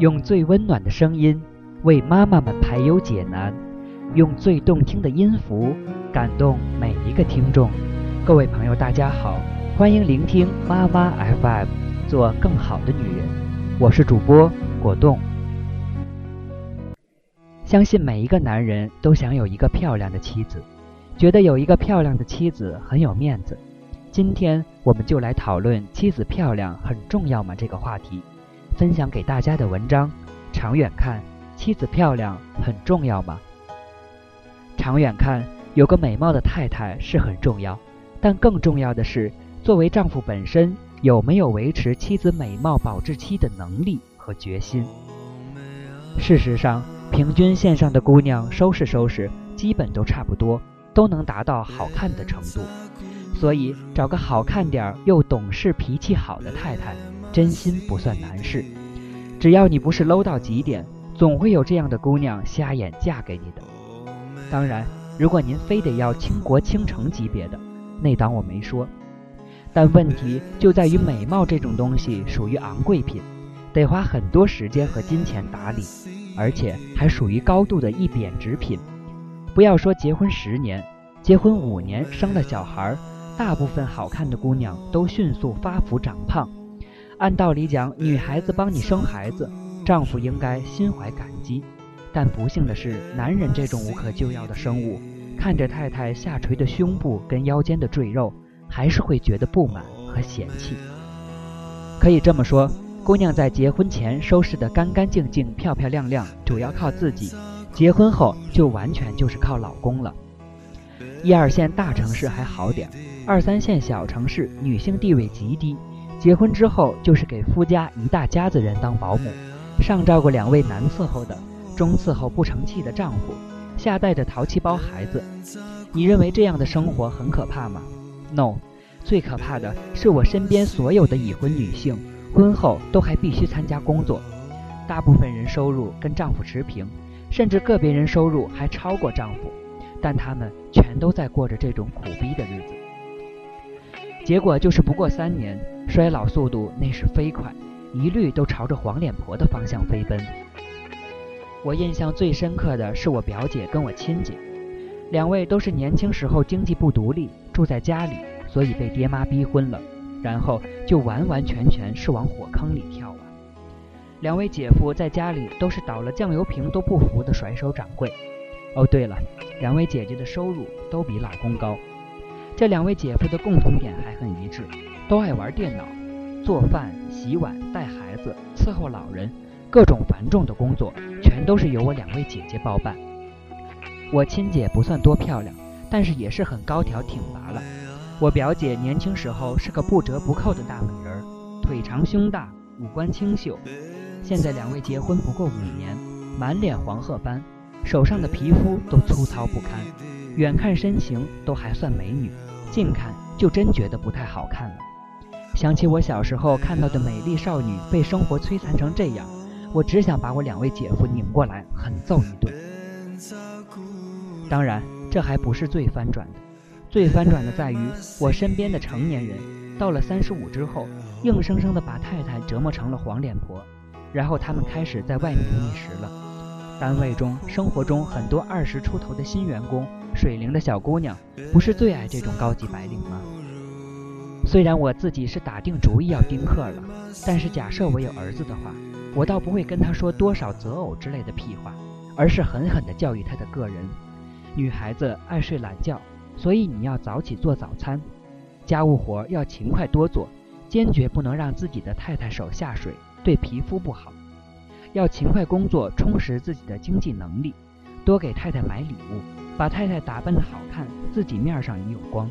用最温暖的声音为妈妈们排忧解难，用最动听的音符感动每一个听众。各位朋友，大家好，欢迎聆听妈妈 FM，做更好的女人。我是主播果冻。相信每一个男人都想有一个漂亮的妻子，觉得有一个漂亮的妻子很有面子。今天我们就来讨论妻子漂亮很重要吗这个话题。分享给大家的文章：长远看，妻子漂亮很重要吗？长远看，有个美貌的太太是很重要，但更重要的是，作为丈夫本身有没有维持妻子美貌保质期的能力和决心。事实上，平均线上的姑娘收拾收拾，基本都差不多，都能达到好看的程度。所以，找个好看点儿又懂事、脾气好的太太，真心不算难事。只要你不是 low 到极点，总会有这样的姑娘瞎眼嫁给你的。当然，如果您非得要倾国倾城级别的，那当我没说。但问题就在于，美貌这种东西属于昂贵品，得花很多时间和金钱打理，而且还属于高度的一贬值品。不要说结婚十年，结婚五年生了小孩儿。大部分好看的姑娘都迅速发福长胖。按道理讲，女孩子帮你生孩子，丈夫应该心怀感激。但不幸的是，男人这种无可救药的生物，看着太太下垂的胸部跟腰间的赘肉，还是会觉得不满和嫌弃。可以这么说，姑娘在结婚前收拾得干干净净、漂漂亮亮，主要靠自己；结婚后就完全就是靠老公了。一二线大城市还好点。二三线小城市女性地位极低，结婚之后就是给夫家一大家子人当保姆，上照顾两位难伺候的，中伺候不成器的丈夫，下带着淘气包孩子。你认为这样的生活很可怕吗？No，最可怕的是我身边所有的已婚女性，婚后都还必须参加工作，大部分人收入跟丈夫持平，甚至个别人收入还超过丈夫，但他们全都在过着这种苦逼的日子。结果就是不过三年，衰老速度那是飞快，一律都朝着黄脸婆的方向飞奔。我印象最深刻的是我表姐跟我亲姐，两位都是年轻时候经济不独立，住在家里，所以被爹妈逼婚了，然后就完完全全是往火坑里跳啊。两位姐夫在家里都是倒了酱油瓶都不服的甩手掌柜。哦，对了，两位姐姐的收入都比老公高。这两位姐夫的共同点还很一致，都爱玩电脑，做饭、洗碗、带孩子、伺候老人，各种繁重的工作全都是由我两位姐姐包办。我亲姐不算多漂亮，但是也是很高挑挺拔了。我表姐年轻时候是个不折不扣的大美人，腿长胸大，五官清秀。现在两位结婚不过五年，满脸黄褐斑，手上的皮肤都粗糙不堪，远看身形都还算美女。近看就真觉得不太好看了。想起我小时候看到的美丽少女被生活摧残成这样，我只想把我两位姐夫拧过来狠揍一顿。当然，这还不是最翻转的，最翻转的在于我身边的成年人到了三十五之后，硬生生的把太太折磨成了黄脸婆，然后他们开始在外面觅食了。单位中、生活中很多二十出头的新员工。水灵的小姑娘不是最爱这种高级白领吗？虽然我自己是打定主意要丁克了，但是假设我有儿子的话，我倒不会跟他说多少择偶之类的屁话，而是狠狠地教育他的个人。女孩子爱睡懒觉，所以你要早起做早餐，家务活要勤快多做，坚决不能让自己的太太手下水，对皮肤不好。要勤快工作，充实自己的经济能力，多给太太买礼物。把太太打扮的好看，自己面上也有光。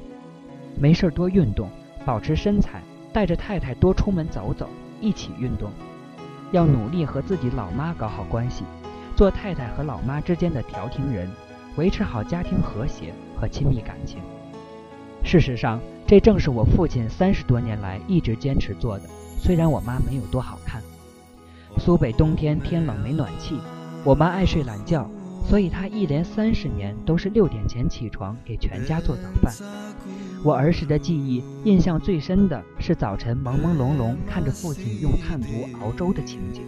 没事多运动，保持身材，带着太太多出门走走，一起运动。要努力和自己老妈搞好关系，做太太和老妈之间的调停人，维持好家庭和谐和亲密感情。事实上，这正是我父亲三十多年来一直坚持做的。虽然我妈没有多好看，苏北冬天天冷没暖气，我妈爱睡懒觉。所以，她一连三十年都是六点前起床给全家做早饭。我儿时的记忆印象最深的是早晨朦朦胧胧看着父亲用炭炉熬粥的情景。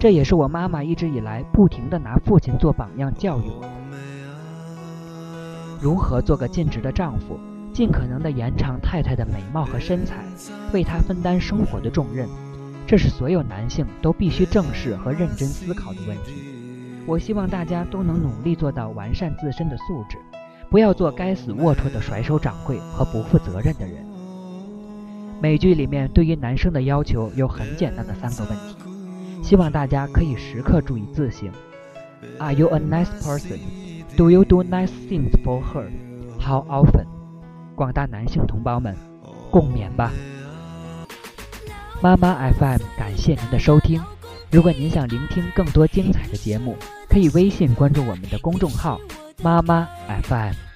这也是我妈妈一直以来不停地拿父亲做榜样教育我的。如何做个尽职的丈夫，尽可能地延长太太的美貌和身材，为她分担生活的重任，这是所有男性都必须正视和认真思考的问题。我希望大家都能努力做到完善自身的素质，不要做该死龌龊的甩手掌柜和不负责任的人。美剧里面对于男生的要求有很简单的三个问题，希望大家可以时刻注意自省。Are you a nice person? Do you do nice things for her? How often? 广大男性同胞们，共勉吧。妈妈 FM 感谢您的收听。如果您想聆听更多精彩的节目，可以微信关注我们的公众号“妈妈 FM”。